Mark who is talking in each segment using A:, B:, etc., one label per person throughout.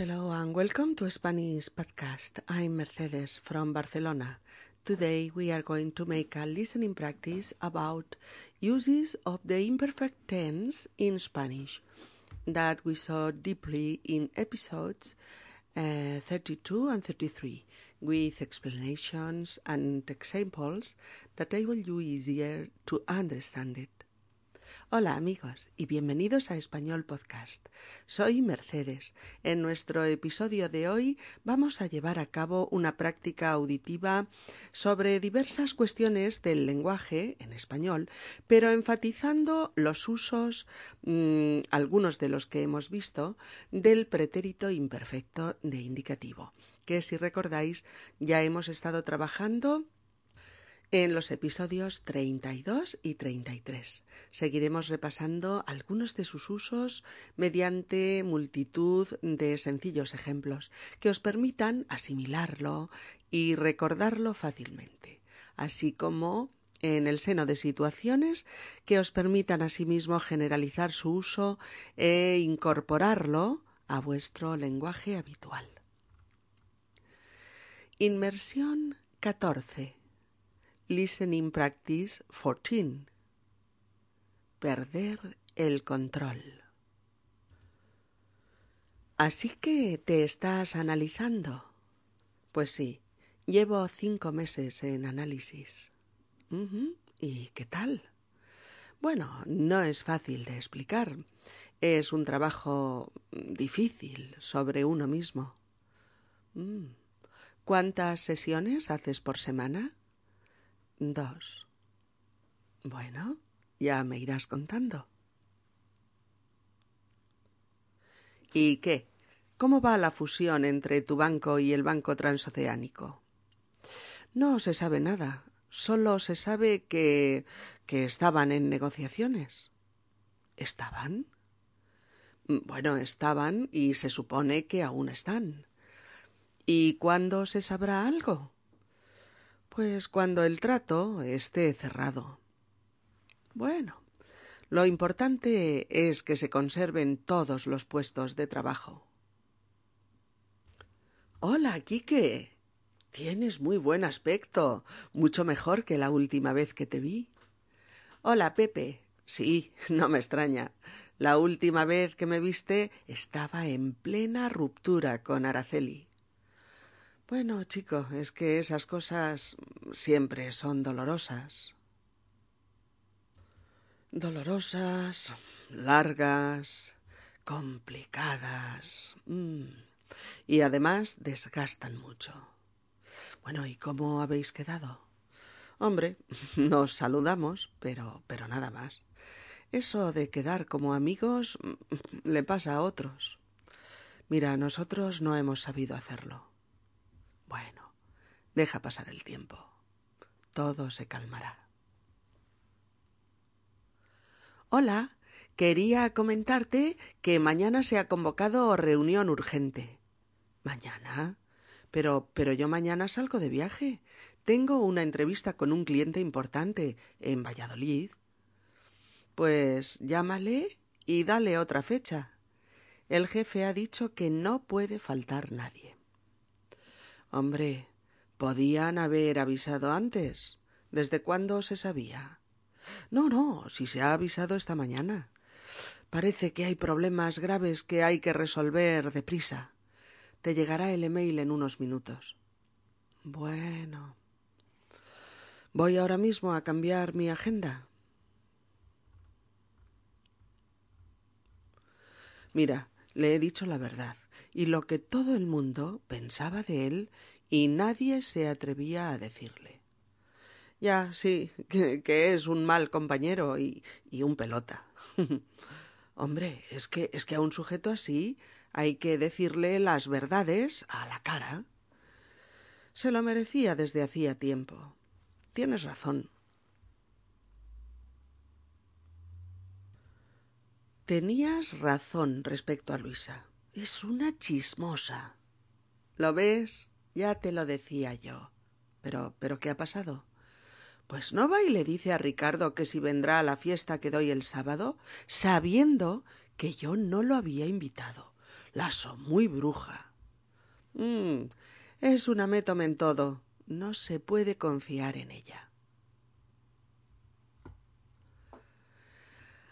A: Hello and welcome to Spanish podcast. I'm Mercedes from Barcelona. Today we are going to make a listening practice about uses of the imperfect tense in Spanish that we saw deeply in episodes uh, 32 and 33 with explanations and examples that enable you easier to understand it. Hola amigos y bienvenidos a Español Podcast. Soy Mercedes. En nuestro episodio de hoy vamos a llevar a cabo una práctica auditiva sobre diversas cuestiones del lenguaje en español, pero enfatizando los usos, mmm, algunos de los que hemos visto, del pretérito imperfecto de indicativo, que si recordáis ya hemos estado trabajando en los episodios 32 y 33. Seguiremos repasando algunos de sus usos mediante multitud de sencillos ejemplos que os permitan asimilarlo y recordarlo fácilmente, así como en el seno de situaciones que os permitan asimismo generalizar su uso e incorporarlo a vuestro lenguaje habitual. Inmersión 14 Listening Practice 14. Perder el control. Así que te estás analizando. Pues sí, llevo cinco meses en análisis. ¿Y qué tal? Bueno, no es fácil de explicar. Es un trabajo difícil sobre uno mismo. Mm. ¿Cuántas sesiones haces por semana? Dos. Bueno, ya me irás contando. ¿Y qué? ¿Cómo va la fusión entre tu banco y el Banco Transoceánico? No se sabe nada. Solo se sabe que que estaban en negociaciones. ¿Estaban? Bueno, estaban y se supone que aún están. ¿Y cuándo se sabrá algo? Pues cuando el trato esté cerrado. Bueno, lo importante es que se conserven todos los puestos de trabajo. Hola, Quique. Tienes muy buen aspecto, mucho mejor que la última vez que te vi. Hola, Pepe. Sí, no me extraña. La última vez que me viste estaba en plena ruptura con Araceli. Bueno, chico, es que esas cosas siempre son dolorosas. Dolorosas, largas, complicadas. Mm. Y además desgastan mucho. Bueno, ¿y cómo habéis quedado? Hombre, nos saludamos, pero, pero nada más. Eso de quedar como amigos le pasa a otros. Mira, nosotros no hemos sabido hacerlo. Bueno, deja pasar el tiempo. Todo se calmará. Hola, quería comentarte que mañana se ha convocado reunión urgente. ¿Mañana? Pero, pero yo mañana salgo de viaje. Tengo una entrevista con un cliente importante en Valladolid. Pues llámale y dale otra fecha. El jefe ha dicho que no puede faltar nadie. Hombre, podían haber avisado antes. ¿Desde cuándo se sabía? No, no, si se ha avisado esta mañana. Parece que hay problemas graves que hay que resolver deprisa. Te llegará el email en unos minutos. Bueno. Voy ahora mismo a cambiar mi agenda. Mira, le he dicho la verdad y lo que todo el mundo pensaba de él y nadie se atrevía a decirle. Ya, sí, que, es un mal compañero y, y un pelota. Hombre, es que es que a un sujeto así hay que decirle las verdades a la cara. Se lo merecía desde hacía tiempo. Tienes razón. Tenías razón respecto a Luisa. Es una chismosa. ¿Lo ves? Ya te lo decía yo. Pero, pero ¿qué ha pasado? Pues no va y le dice a Ricardo que si vendrá a la fiesta que doy el sábado, sabiendo que yo no lo había invitado. Lazo muy bruja. Mm, es una métome en todo. No se puede confiar en ella.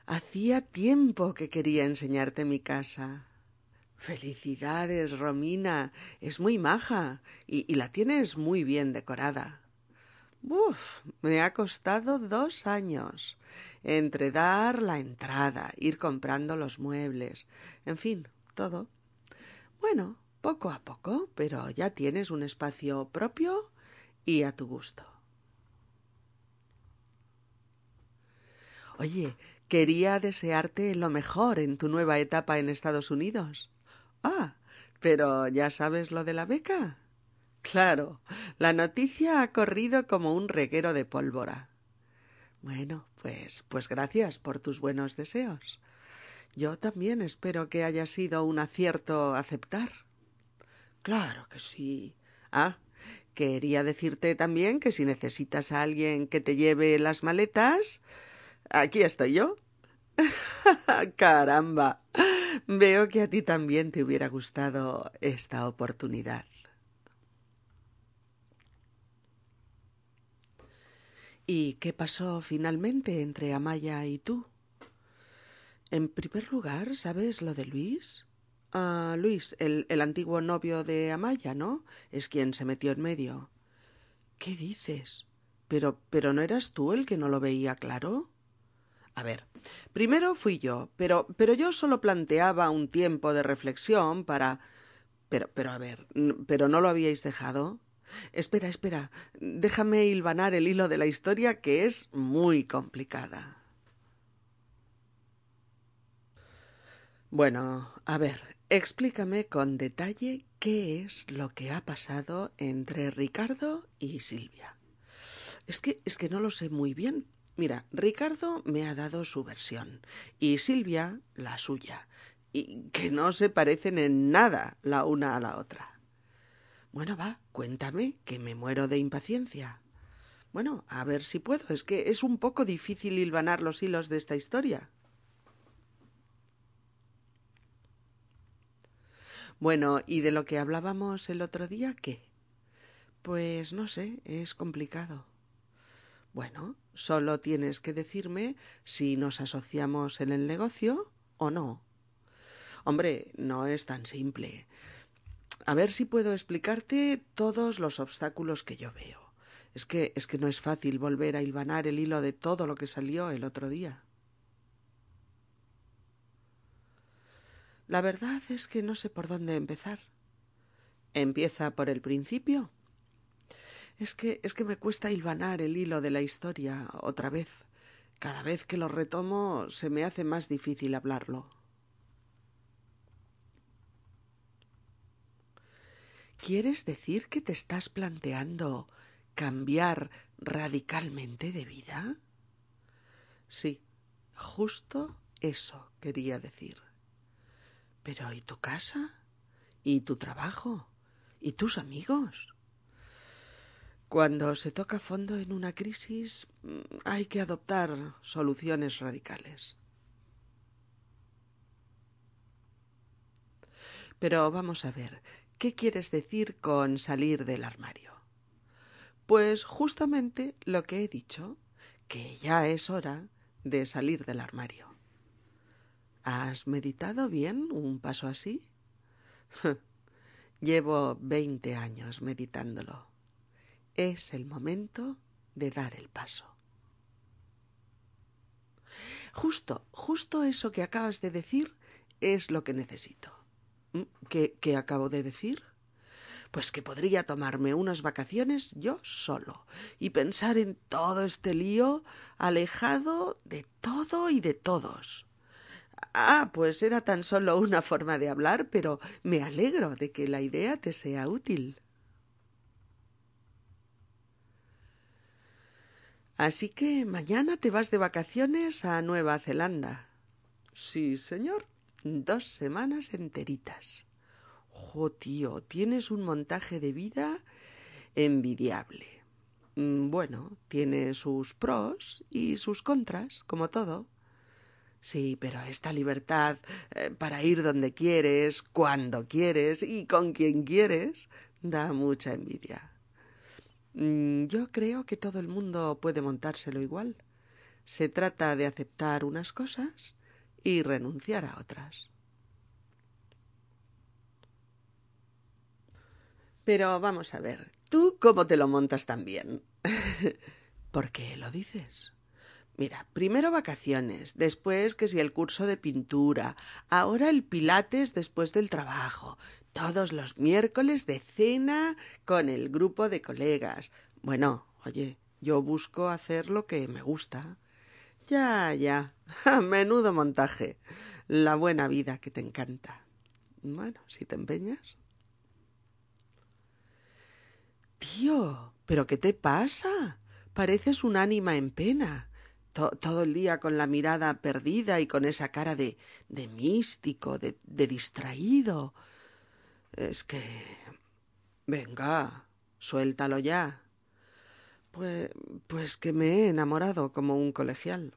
A: Hacía tiempo que quería enseñarte mi casa. Felicidades, Romina. Es muy maja y, la tienes muy bien decorada. Uf, me ha costado dos años. Entre dar la entrada, ir comprando los muebles, en fin, todo. Bueno, poco a poco, pero ya tienes un espacio propio y a tu gusto. Oye, quería desearte lo mejor en tu nueva etapa en Estados Unidos. Ah, pero ¿ya sabes lo de la beca? Claro, la noticia ha corrido como un reguero de pólvora. Bueno, pues, pues gracias por tus buenos deseos. Yo también espero que haya sido un acierto aceptar. Claro que sí. Ah, quería decirte también que si necesitas a alguien que te lleve las maletas, aquí estoy yo. Caramba. Veo que a ti también te hubiera gustado esta oportunidad. ¿Y qué pasó finalmente entre Amaya y tú? En primer lugar, ¿sabes lo de Luis? Ah, Luis, el, el antiguo novio de Amaya, ¿no? Es quien se metió en medio. ¿Qué dices? Pero, pero ¿no eras tú el que no lo veía claro? A ver, primero fui yo, pero, pero yo solo planteaba un tiempo de reflexión para. Pero, pero a ver, ¿pero no lo habíais dejado? Espera, espera. Déjame hilvanar el hilo de la historia que es muy complicada. Bueno, a ver, explícame con detalle qué es lo que ha pasado entre Ricardo y Silvia. Es que es que no lo sé muy bien. Mira, Ricardo me ha dado su versión y Silvia la suya, y que no se parecen en nada la una a la otra. Bueno, va, cuéntame, que me muero de impaciencia. Bueno, a ver si puedo. Es que es un poco difícil hilvanar los hilos de esta historia. Bueno, ¿y de lo que hablábamos el otro día qué? Pues no sé, es complicado. Bueno, solo tienes que decirme si nos asociamos en el negocio o no. Hombre, no es tan simple. A ver si puedo explicarte todos los obstáculos que yo veo. Es que es que no es fácil volver a hilvanar el hilo de todo lo que salió el otro día. La verdad es que no sé por dónde empezar. ¿Empieza por el principio? Es que es que me cuesta hilvanar el hilo de la historia otra vez. Cada vez que lo retomo se me hace más difícil hablarlo. ¿Quieres decir que te estás planteando cambiar radicalmente de vida? Sí, justo eso quería decir. Pero ¿y tu casa? ¿Y tu trabajo? ¿Y tus amigos? Cuando se toca fondo en una crisis mm, hay que adoptar soluciones radicales. Pero vamos a ver, ¿Qué quieres decir con salir del armario? Pues justamente lo que he dicho, que ya es hora de salir del armario. ¿Has meditado bien un paso así? Llevo veinte años meditándolo. Es el momento de dar el paso. Justo, justo eso que acabas de decir es lo que necesito. ¿Mm? ¿Qué, ¿Qué acabo de decir? Pues que podría tomarme unas vacaciones yo solo y pensar en todo este lío alejado de todo y de todos. Ah, pues era tan solo una forma de hablar, pero me alegro de que la idea te sea útil. Así que mañana te vas de vacaciones a Nueva Zelanda. Sí, señor. Dos semanas enteritas. Jo, tío, tienes un montaje de vida envidiable. Mm, bueno, tiene sus pros y sus contras, como todo. Sí, pero esta libertad eh, para ir donde quieres, cuando quieres y con quien quieres da mucha envidia. Mm, yo creo que todo el mundo puede montárselo igual. Se trata de aceptar unas cosas y renunciar a otras. Pero vamos a ver, ¿tú cómo te lo montas también? ¿Por qué lo dices? Mira, primero vacaciones, después que si el curso de pintura, ahora el pilates después del trabajo, todos los miércoles de cena con el grupo de colegas. Bueno, oye, yo busco hacer lo que me gusta. Ya, ya. Menudo montaje. La buena vida que te encanta. Bueno, si te empeñas. Tío, ¿pero qué te pasa? Pareces un ánima en pena. todo el día con la mirada perdida y con esa cara de, de místico, de, de distraído. Es que. Venga, suéltalo ya. Pues, pues que me he enamorado como un colegial.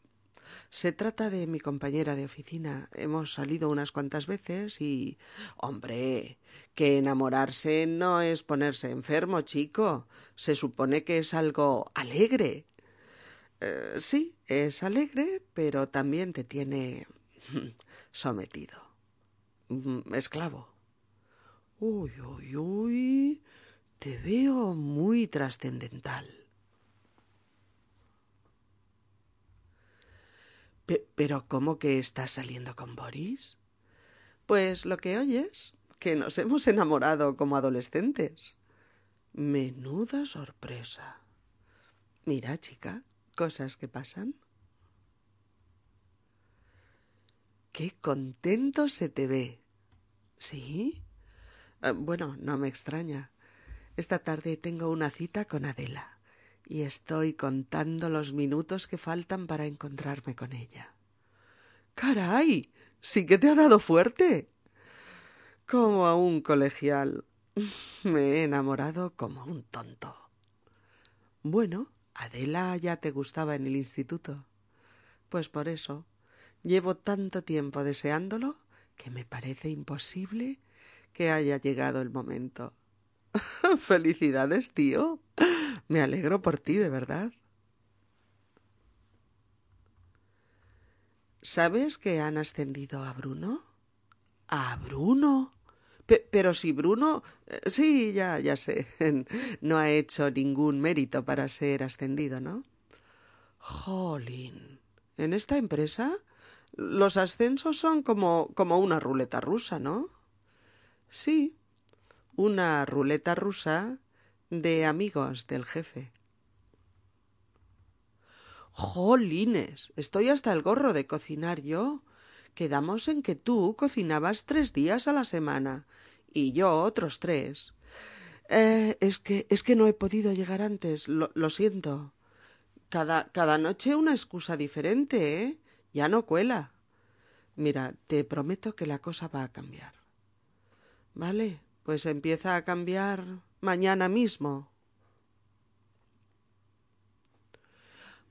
A: Se trata de mi compañera de oficina. Hemos salido unas cuantas veces y. Hombre, que enamorarse no es ponerse enfermo, chico. Se supone que es algo alegre. Eh, sí, es alegre, pero también te tiene sometido. Mm, esclavo. Uy, uy, uy. Te veo muy trascendental. ¿Pero cómo que estás saliendo con Boris? Pues lo que oyes, que nos hemos enamorado como adolescentes. Menuda sorpresa. Mira, chica, cosas que pasan. Qué contento se te ve. ¿Sí? Eh, bueno, no me extraña. Esta tarde tengo una cita con Adela y estoy contando los minutos que faltan para encontrarme con ella. ¡Caray! Sí que te ha dado fuerte. Como a un colegial. Me he enamorado como un tonto. Bueno, Adela ya te gustaba en el instituto. Pues por eso llevo tanto tiempo deseándolo que me parece imposible que haya llegado el momento. Felicidades, tío. Me alegro por ti, de verdad. ¿Sabes que han ascendido a Bruno? ¿A Bruno? pero si Bruno. Eh, sí, ya, ya sé. No ha hecho ningún mérito para ser ascendido, ¿no? Jolín. ¿En esta empresa? Los ascensos son como, como una ruleta rusa, ¿no? Sí, una ruleta rusa de amigos del jefe. Jolines, estoy hasta el gorro de cocinar yo. Quedamos en que tú cocinabas tres días a la semana y yo otros tres. Eh, es que es que no he podido llegar antes, lo, lo siento. Cada, cada noche una excusa diferente, ¿eh? Ya no cuela. Mira, te prometo que la cosa va a cambiar. ¿Vale? Pues empieza a cambiar mañana mismo.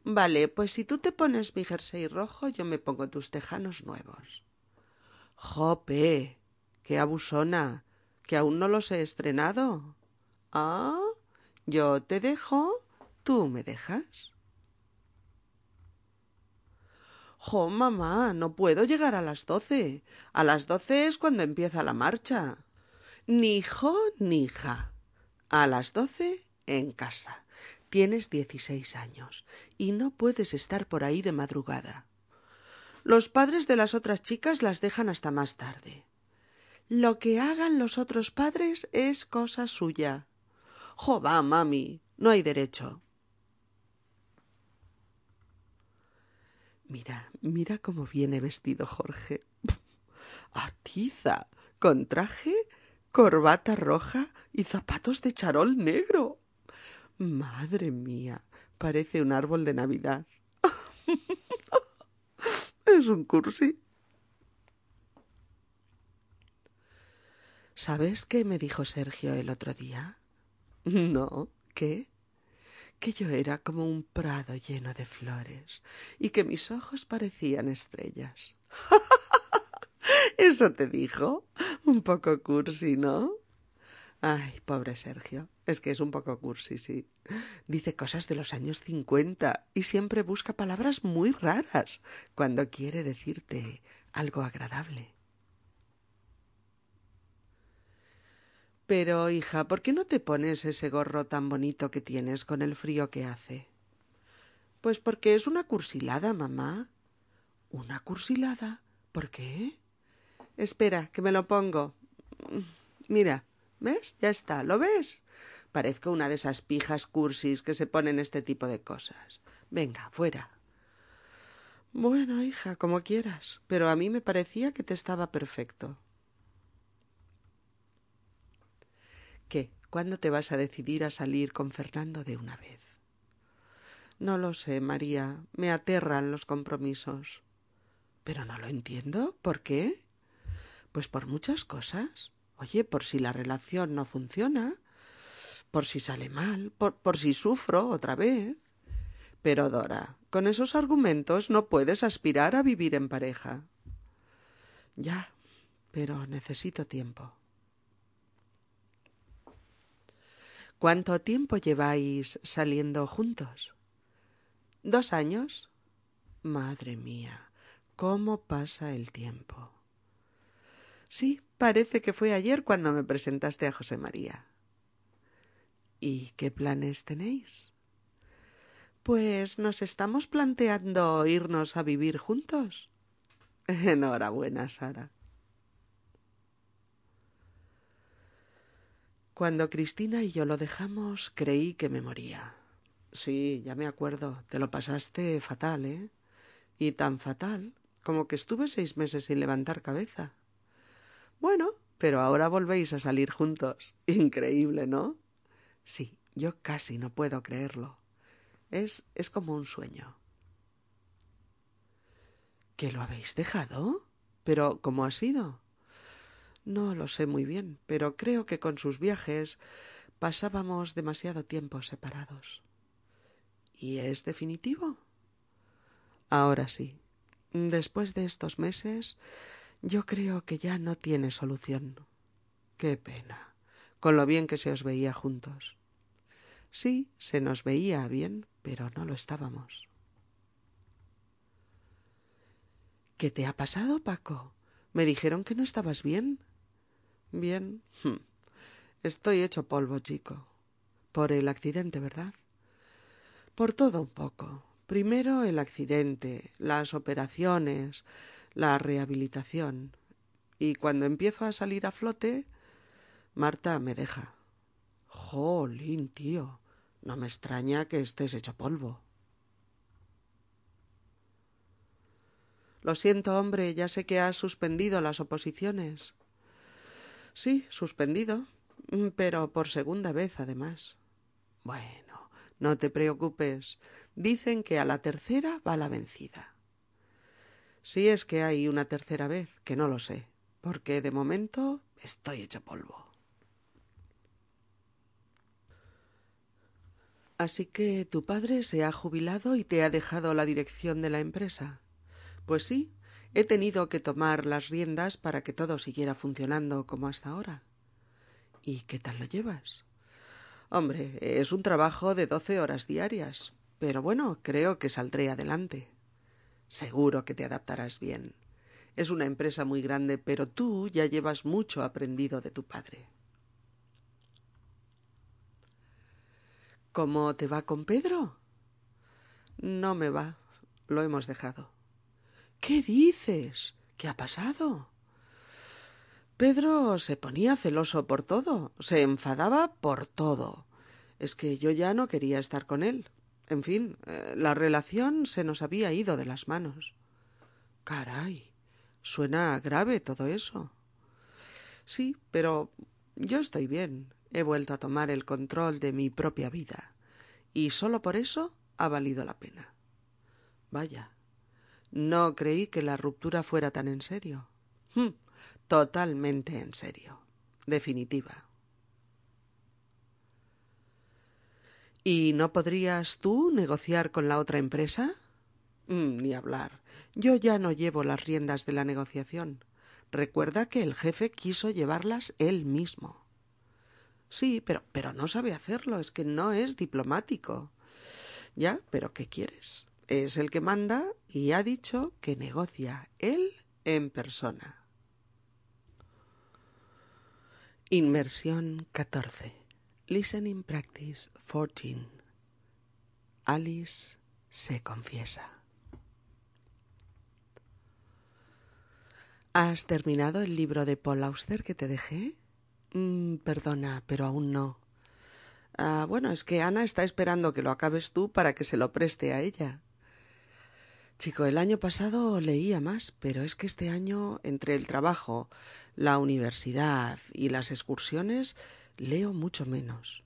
A: Vale, pues si tú te pones mi jersey rojo, yo me pongo tus tejanos nuevos. Jope, qué abusona, que aún no los he estrenado. Ah, yo te dejo, tú me dejas. Jo, mamá, no puedo llegar a las doce. A las doce es cuando empieza la marcha. Ni hijo ni hija. A las doce en casa. Tienes dieciséis años y no puedes estar por ahí de madrugada. Los padres de las otras chicas las dejan hasta más tarde. Lo que hagan los otros padres es cosa suya. Jo, va, mami, no hay derecho. Mira, mira cómo viene vestido Jorge. Atiza, con traje corbata roja y zapatos de charol negro. Madre mía, parece un árbol de Navidad. es un cursi. ¿Sabes qué me dijo Sergio el otro día? No, ¿qué? que yo era como un prado lleno de flores y que mis ojos parecían estrellas. ¿Eso te dijo? Un poco cursi, ¿no? Ay, pobre Sergio. Es que es un poco cursi, sí. Dice cosas de los años cincuenta y siempre busca palabras muy raras cuando quiere decirte algo agradable. Pero, hija, ¿por qué no te pones ese gorro tan bonito que tienes con el frío que hace? Pues porque es una cursilada, mamá. ¿Una cursilada? ¿Por qué? Espera, que me lo pongo. Mira, ¿ves? Ya está, ¿lo ves? Parezco una de esas pijas cursis que se ponen este tipo de cosas. Venga, fuera. Bueno, hija, como quieras, pero a mí me parecía que te estaba perfecto. ¿Qué? ¿Cuándo te vas a decidir a salir con Fernando de una vez? No lo sé, María. Me aterran los compromisos. Pero no lo entiendo. ¿Por qué? Pues por muchas cosas. Oye, por si la relación no funciona, por si sale mal, por, por si sufro otra vez. Pero, Dora, con esos argumentos no puedes aspirar a vivir en pareja. Ya, pero necesito tiempo. ¿Cuánto tiempo lleváis saliendo juntos? ¿Dos años? Madre mía, ¿cómo pasa el tiempo? Sí, parece que fue ayer cuando me presentaste a José María. ¿Y qué planes tenéis? Pues nos estamos planteando irnos a vivir juntos. Enhorabuena, Sara. Cuando Cristina y yo lo dejamos, creí que me moría. Sí, ya me acuerdo. Te lo pasaste fatal, ¿eh? Y tan fatal como que estuve seis meses sin levantar cabeza. Bueno, pero ahora volvéis a salir juntos. Increíble, ¿no? Sí, yo casi no puedo creerlo. Es, es como un sueño. ¿Que lo habéis dejado? Pero ¿cómo ha sido? No lo sé muy bien, pero creo que con sus viajes pasábamos demasiado tiempo separados. ¿Y es definitivo? Ahora sí. Después de estos meses, yo creo que ya no tiene solución. Qué pena, con lo bien que se os veía juntos. Sí, se nos veía bien, pero no lo estábamos. ¿Qué te ha pasado, Paco? Me dijeron que no estabas bien. Bien. Hmm. Estoy hecho polvo, chico. Por el accidente, ¿verdad? Por todo un poco. Primero el accidente, las operaciones, la rehabilitación. Y cuando empiezo a salir a flote, Marta me deja. Jolín, tío. No me extraña que estés hecho polvo. Lo siento, hombre, ya sé que has suspendido las oposiciones. Sí, suspendido, pero por segunda vez, además. Bueno, no te preocupes. Dicen que a la tercera va la vencida. Si es que hay una tercera vez, que no lo sé, porque de momento estoy hecho polvo. Así que tu padre se ha jubilado y te ha dejado la dirección de la empresa. Pues sí, he tenido que tomar las riendas para que todo siguiera funcionando como hasta ahora. ¿Y qué tal lo llevas? Hombre, es un trabajo de doce horas diarias, pero bueno, creo que saldré adelante. Seguro que te adaptarás bien. Es una empresa muy grande, pero tú ya llevas mucho aprendido de tu padre. ¿Cómo te va con Pedro? No me va. Lo hemos dejado. ¿Qué dices? ¿Qué ha pasado? Pedro se ponía celoso por todo, se enfadaba por todo. Es que yo ya no quería estar con él. En fin, eh, la relación se nos había ido de las manos. Caray, suena grave todo eso. Sí, pero yo estoy bien. He vuelto a tomar el control de mi propia vida. Y solo por eso ha valido la pena. Vaya, no creí que la ruptura fuera tan en serio. Hmm, totalmente en serio. Definitiva. ¿Y no podrías tú negociar con la otra empresa? Mm, ni hablar. Yo ya no llevo las riendas de la negociación. Recuerda que el jefe quiso llevarlas él mismo. Sí, pero, pero no sabe hacerlo, es que no es diplomático. Ya, pero ¿qué quieres? Es el que manda y ha dicho que negocia él en persona. Inmersión 14. Listening Practice 14. Alice se confiesa. ¿Has terminado el libro de Paul Auster que te dejé? Mm, perdona, pero aún no. Ah, bueno, es que Ana está esperando que lo acabes tú para que se lo preste a ella. Chico, el año pasado leía más, pero es que este año, entre el trabajo, la universidad y las excursiones, leo mucho menos.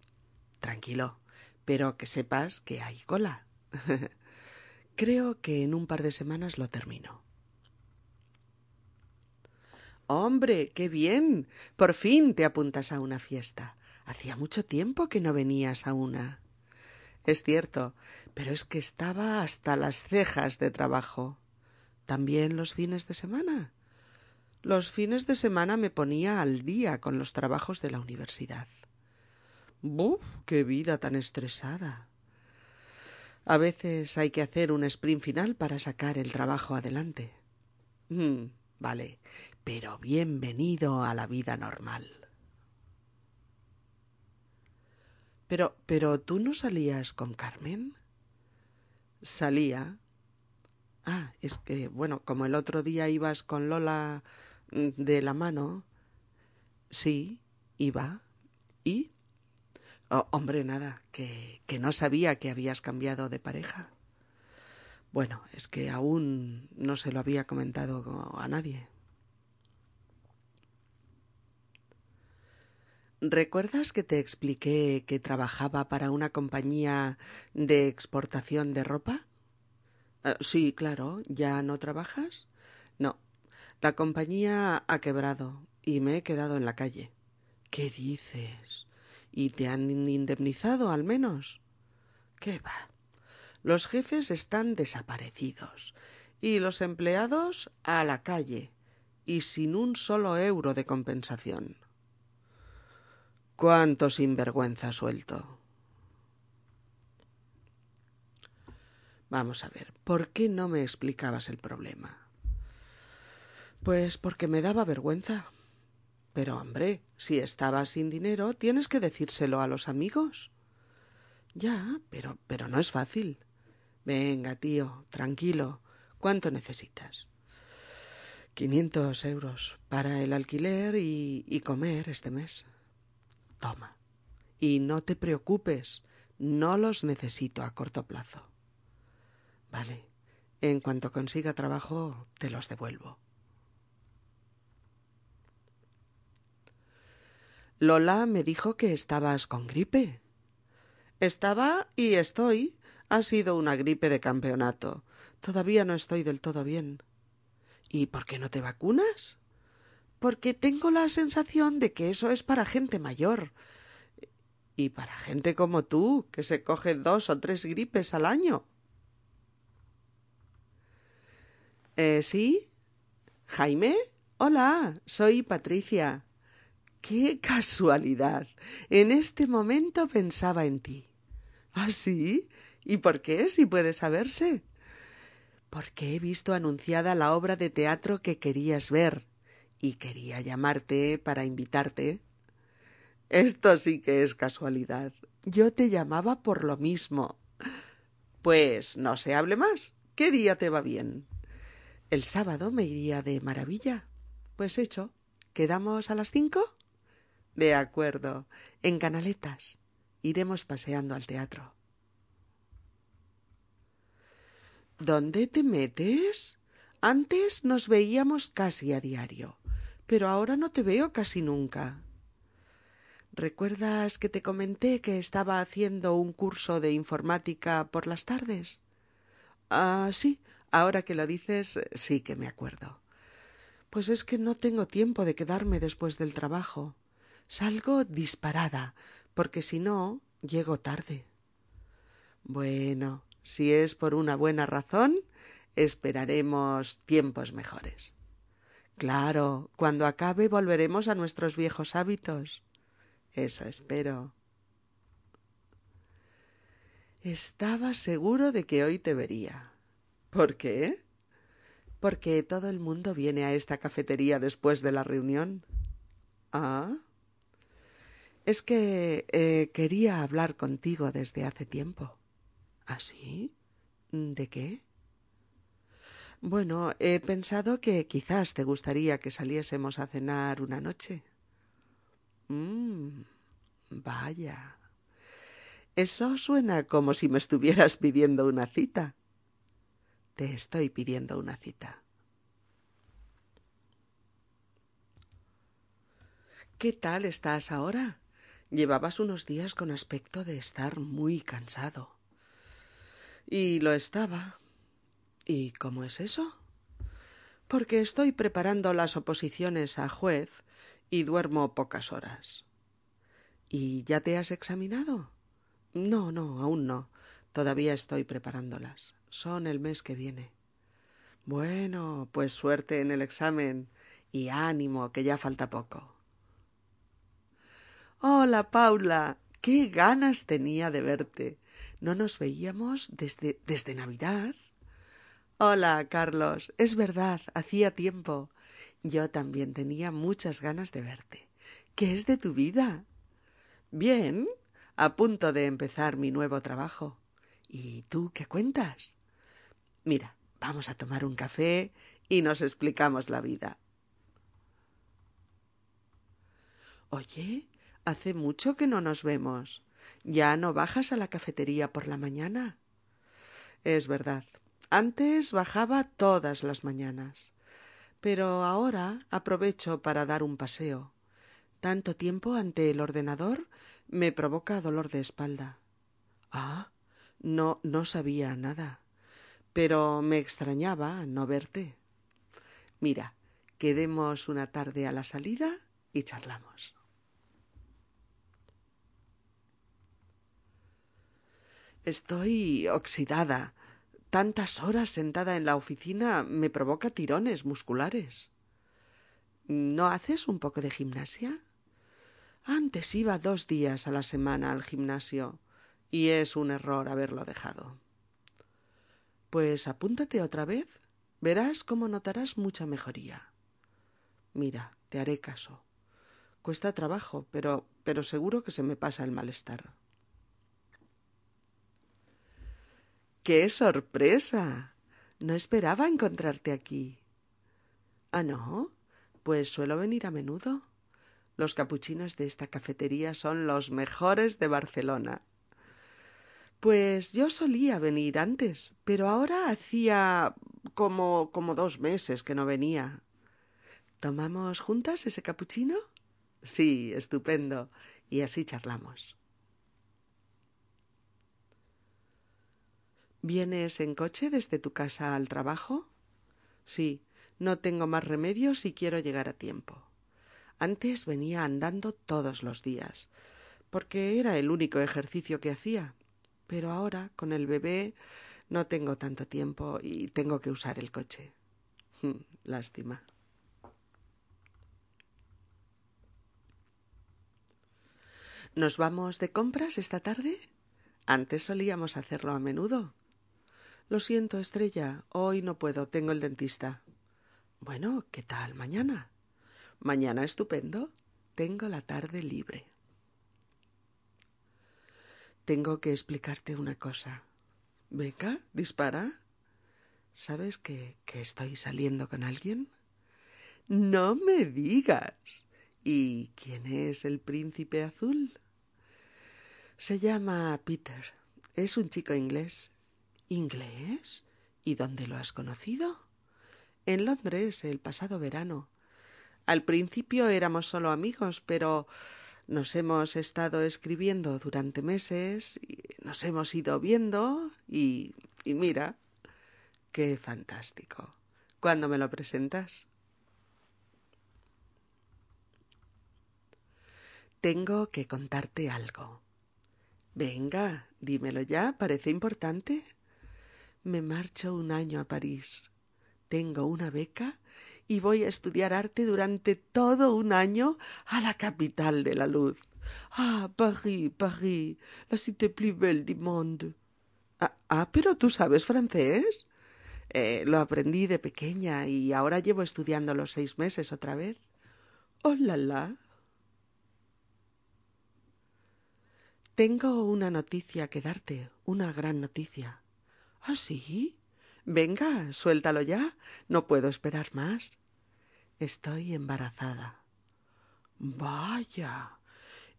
A: Tranquilo, pero que sepas que hay cola. Creo que en un par de semanas lo termino. Hombre, qué bien. Por fin te apuntas a una fiesta. Hacía mucho tiempo que no venías a una. Es cierto, pero es que estaba hasta las cejas de trabajo. ¿También los fines de semana? Los fines de semana me ponía al día con los trabajos de la universidad. ¡Buf! ¡Qué vida tan estresada! A veces hay que hacer un sprint final para sacar el trabajo adelante. Mm, vale, pero bienvenido a la vida normal. Pero, pero tú no salías con Carmen? Salía. Ah, es que, bueno, como el otro día ibas con Lola de la mano. Sí, iba. ¿Y? Oh, hombre, nada, que, que no sabía que habías cambiado de pareja. Bueno, es que aún no se lo había comentado a nadie. ¿Recuerdas que te expliqué que trabajaba para una compañía de exportación de ropa? Ah, sí, claro. ¿Ya no trabajas? La compañía ha quebrado y me he quedado en la calle. ¿Qué dices? ¿Y te han indemnizado al menos? ¿Qué va? Los jefes están desaparecidos y los empleados a la calle y sin un solo euro de compensación. Cuánto sinvergüenza suelto. Vamos a ver, ¿por qué no me explicabas el problema? Pues porque me daba vergüenza. Pero, hombre, si estabas sin dinero, tienes que decírselo a los amigos. Ya, pero, pero no es fácil. Venga, tío, tranquilo. ¿Cuánto necesitas? Quinientos euros para el alquiler y, y comer este mes. Toma. Y no te preocupes, no los necesito a corto plazo. Vale. En cuanto consiga trabajo, te los devuelvo. Lola me dijo que estabas con gripe. Estaba y estoy. Ha sido una gripe de campeonato. Todavía no estoy del todo bien. ¿Y por qué no te vacunas? porque tengo la sensación de que eso es para gente mayor. Y para gente como tú, que se coge dos o tres gripes al año. ¿Eh, sí? ¿Jaime? Hola, soy Patricia. ¡Qué casualidad! En este momento pensaba en ti. ¿Ah, sí? ¿Y por qué, si puede saberse? Porque he visto anunciada la obra de teatro que querías ver y quería llamarte para invitarte. Esto sí que es casualidad. Yo te llamaba por lo mismo. Pues no se hable más. ¿Qué día te va bien? El sábado me iría de maravilla. Pues hecho. ¿Quedamos a las cinco? De acuerdo. En Canaletas. Iremos paseando al teatro. ¿Dónde te metes? Antes nos veíamos casi a diario pero ahora no te veo casi nunca. ¿Recuerdas que te comenté que estaba haciendo un curso de informática por las tardes? Ah, sí, ahora que lo dices, sí que me acuerdo. Pues es que no tengo tiempo de quedarme después del trabajo. Salgo disparada, porque si no, llego tarde. Bueno, si es por una buena razón, esperaremos tiempos mejores. Claro, cuando acabe volveremos a nuestros viejos hábitos. Eso espero. Estaba seguro de que hoy te vería. ¿Por qué? Porque todo el mundo viene a esta cafetería después de la reunión. Ah. Es que eh, quería hablar contigo desde hace tiempo. ¿Ah, sí? ¿De qué? Bueno, he pensado que quizás te gustaría que saliésemos a cenar una noche. Mmm. Vaya. Eso suena como si me estuvieras pidiendo una cita. Te estoy pidiendo una cita. ¿Qué tal estás ahora? Llevabas unos días con aspecto de estar muy cansado. Y lo estaba. ¿Y cómo es eso? Porque estoy preparando las oposiciones a juez y duermo pocas horas. ¿Y ya te has examinado? No, no, aún no. Todavía estoy preparándolas. Son el mes que viene. Bueno, pues suerte en el examen y ánimo, que ya falta poco. Hola, Paula. Qué ganas tenía de verte. No nos veíamos desde desde Navidad. Hola, Carlos. Es verdad, hacía tiempo. Yo también tenía muchas ganas de verte. ¿Qué es de tu vida? Bien, a punto de empezar mi nuevo trabajo. ¿Y tú qué cuentas? Mira, vamos a tomar un café y nos explicamos la vida. Oye, hace mucho que no nos vemos. ¿Ya no bajas a la cafetería por la mañana? Es verdad. Antes bajaba todas las mañanas. Pero ahora aprovecho para dar un paseo. Tanto tiempo ante el ordenador me provoca dolor de espalda. Ah, no, no sabía nada. Pero me extrañaba no verte. Mira, quedemos una tarde a la salida y charlamos. Estoy oxidada. Tantas horas sentada en la oficina me provoca tirones musculares. ¿No haces un poco de gimnasia? Antes iba dos días a la semana al gimnasio y es un error haberlo dejado. Pues apúntate otra vez. Verás cómo notarás mucha mejoría. Mira, te haré caso. Cuesta trabajo, pero, pero seguro que se me pasa el malestar. ¡Qué sorpresa! No esperaba encontrarte aquí. ¿Ah, no? Pues suelo venir a menudo. Los capuchinos de esta cafetería son los mejores de Barcelona. Pues yo solía venir antes, pero ahora hacía como como dos meses que no venía. ¿Tomamos juntas ese capuchino? Sí, estupendo. Y así charlamos. ¿Vienes en coche desde tu casa al trabajo? Sí, no tengo más remedio si quiero llegar a tiempo. Antes venía andando todos los días, porque era el único ejercicio que hacía. Pero ahora, con el bebé, no tengo tanto tiempo y tengo que usar el coche. Lástima. ¿Nos vamos de compras esta tarde? Antes solíamos hacerlo a menudo. Lo siento, Estrella, hoy no puedo, tengo el dentista. Bueno, ¿qué tal mañana? Mañana estupendo. Tengo la tarde libre. Tengo que explicarte una cosa. Beca, dispara. ¿Sabes que, que estoy saliendo con alguien? No me digas. ¿Y quién es el príncipe azul? Se llama Peter. Es un chico inglés. ¿Inglés? ¿Y dónde lo has conocido? En Londres, el pasado verano. Al principio éramos solo amigos, pero nos hemos estado escribiendo durante meses, y nos hemos ido viendo y, y mira, qué fantástico. ¿Cuándo me lo presentas? Tengo que contarte algo. Venga, dímelo ya, parece importante. Me marcho un año a París. Tengo una beca y voy a estudiar arte durante todo un año a la capital de la luz. Ah, París, París, la cité plus belle du monde. Ah, ah pero tú sabes francés. Eh, lo aprendí de pequeña y ahora llevo estudiando los seis meses otra vez. Oh, la, la. Tengo una noticia que darte, una gran noticia. ¿Ah, sí? Venga, suéltalo ya. No puedo esperar más. Estoy embarazada. Vaya.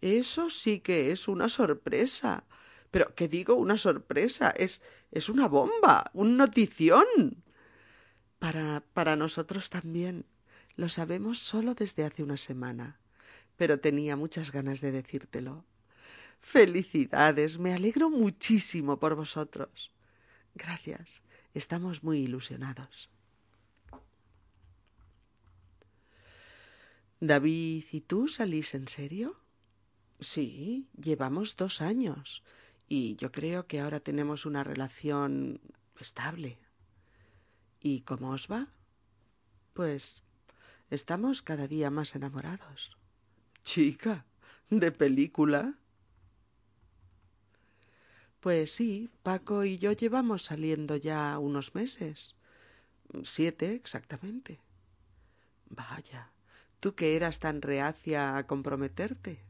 A: Eso sí que es una sorpresa. Pero, ¿qué digo una sorpresa? Es, es una bomba, un notición. Para, para nosotros también. Lo sabemos solo desde hace una semana. Pero tenía muchas ganas de decírtelo. Felicidades, me alegro muchísimo por vosotros. Gracias, estamos muy ilusionados. David y tú salís en serio? Sí, llevamos dos años y yo creo que ahora tenemos una relación estable. ¿Y cómo os va? Pues estamos cada día más enamorados. Chica, ¿de película? Pues sí, Paco y yo llevamos saliendo ya unos meses. Siete exactamente. Vaya, tú que eras tan reacia a comprometerte.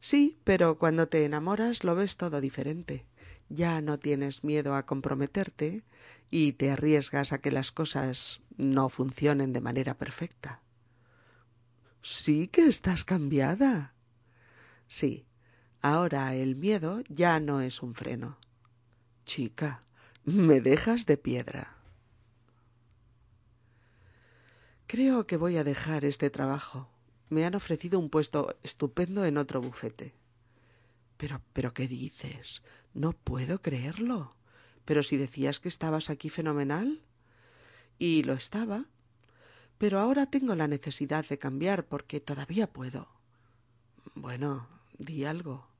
A: Sí, pero cuando te enamoras lo ves todo diferente. Ya no tienes miedo a comprometerte y te arriesgas a que las cosas no funcionen de manera perfecta. Sí que estás cambiada. Sí, Ahora el miedo ya no es un freno. Chica, me dejas de piedra. Creo que voy a dejar este trabajo. Me han ofrecido un puesto estupendo en otro bufete. Pero, pero, ¿qué dices? No puedo creerlo. Pero si decías que estabas aquí fenomenal. Y lo estaba. Pero ahora tengo la necesidad de cambiar porque todavía puedo. Bueno, di algo.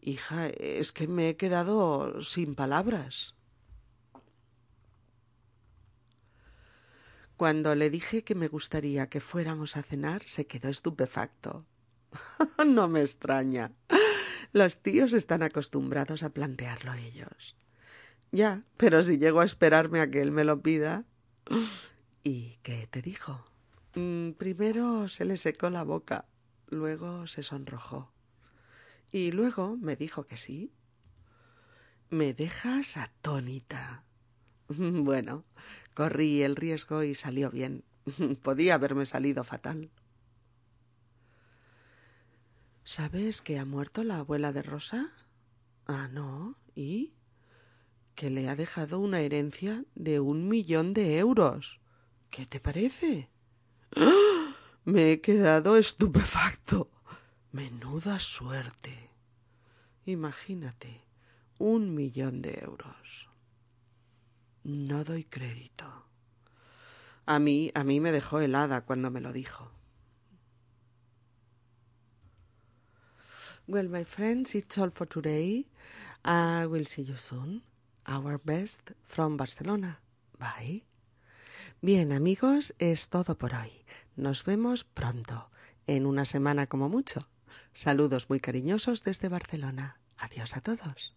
A: Hija, es que me he quedado sin palabras. Cuando le dije que me gustaría que fuéramos a cenar, se quedó estupefacto. no me extraña. Los tíos están acostumbrados a plantearlo ellos. Ya, pero si llego a esperarme a que él me lo pida. ¿Y qué te dijo? Mm, primero se le secó la boca, luego se sonrojó. Y luego me dijo que sí. Me dejas atónita. Bueno, corrí el riesgo y salió bien. Podía haberme salido fatal. ¿Sabes que ha muerto la abuela de Rosa? Ah, no. ¿Y? Que le ha dejado una herencia de un millón de euros. ¿Qué te parece? Me he quedado estupefacto. Menuda suerte. Imagínate, un millón de euros. No doy crédito. A mí, a mí me dejó helada cuando me lo dijo. Well, my friends, it's all for today. I will see you soon. Our best from Barcelona. Bye. Bien, amigos, es todo por hoy. Nos vemos pronto, en una semana como mucho. Saludos muy cariñosos desde Barcelona. Adiós a todos.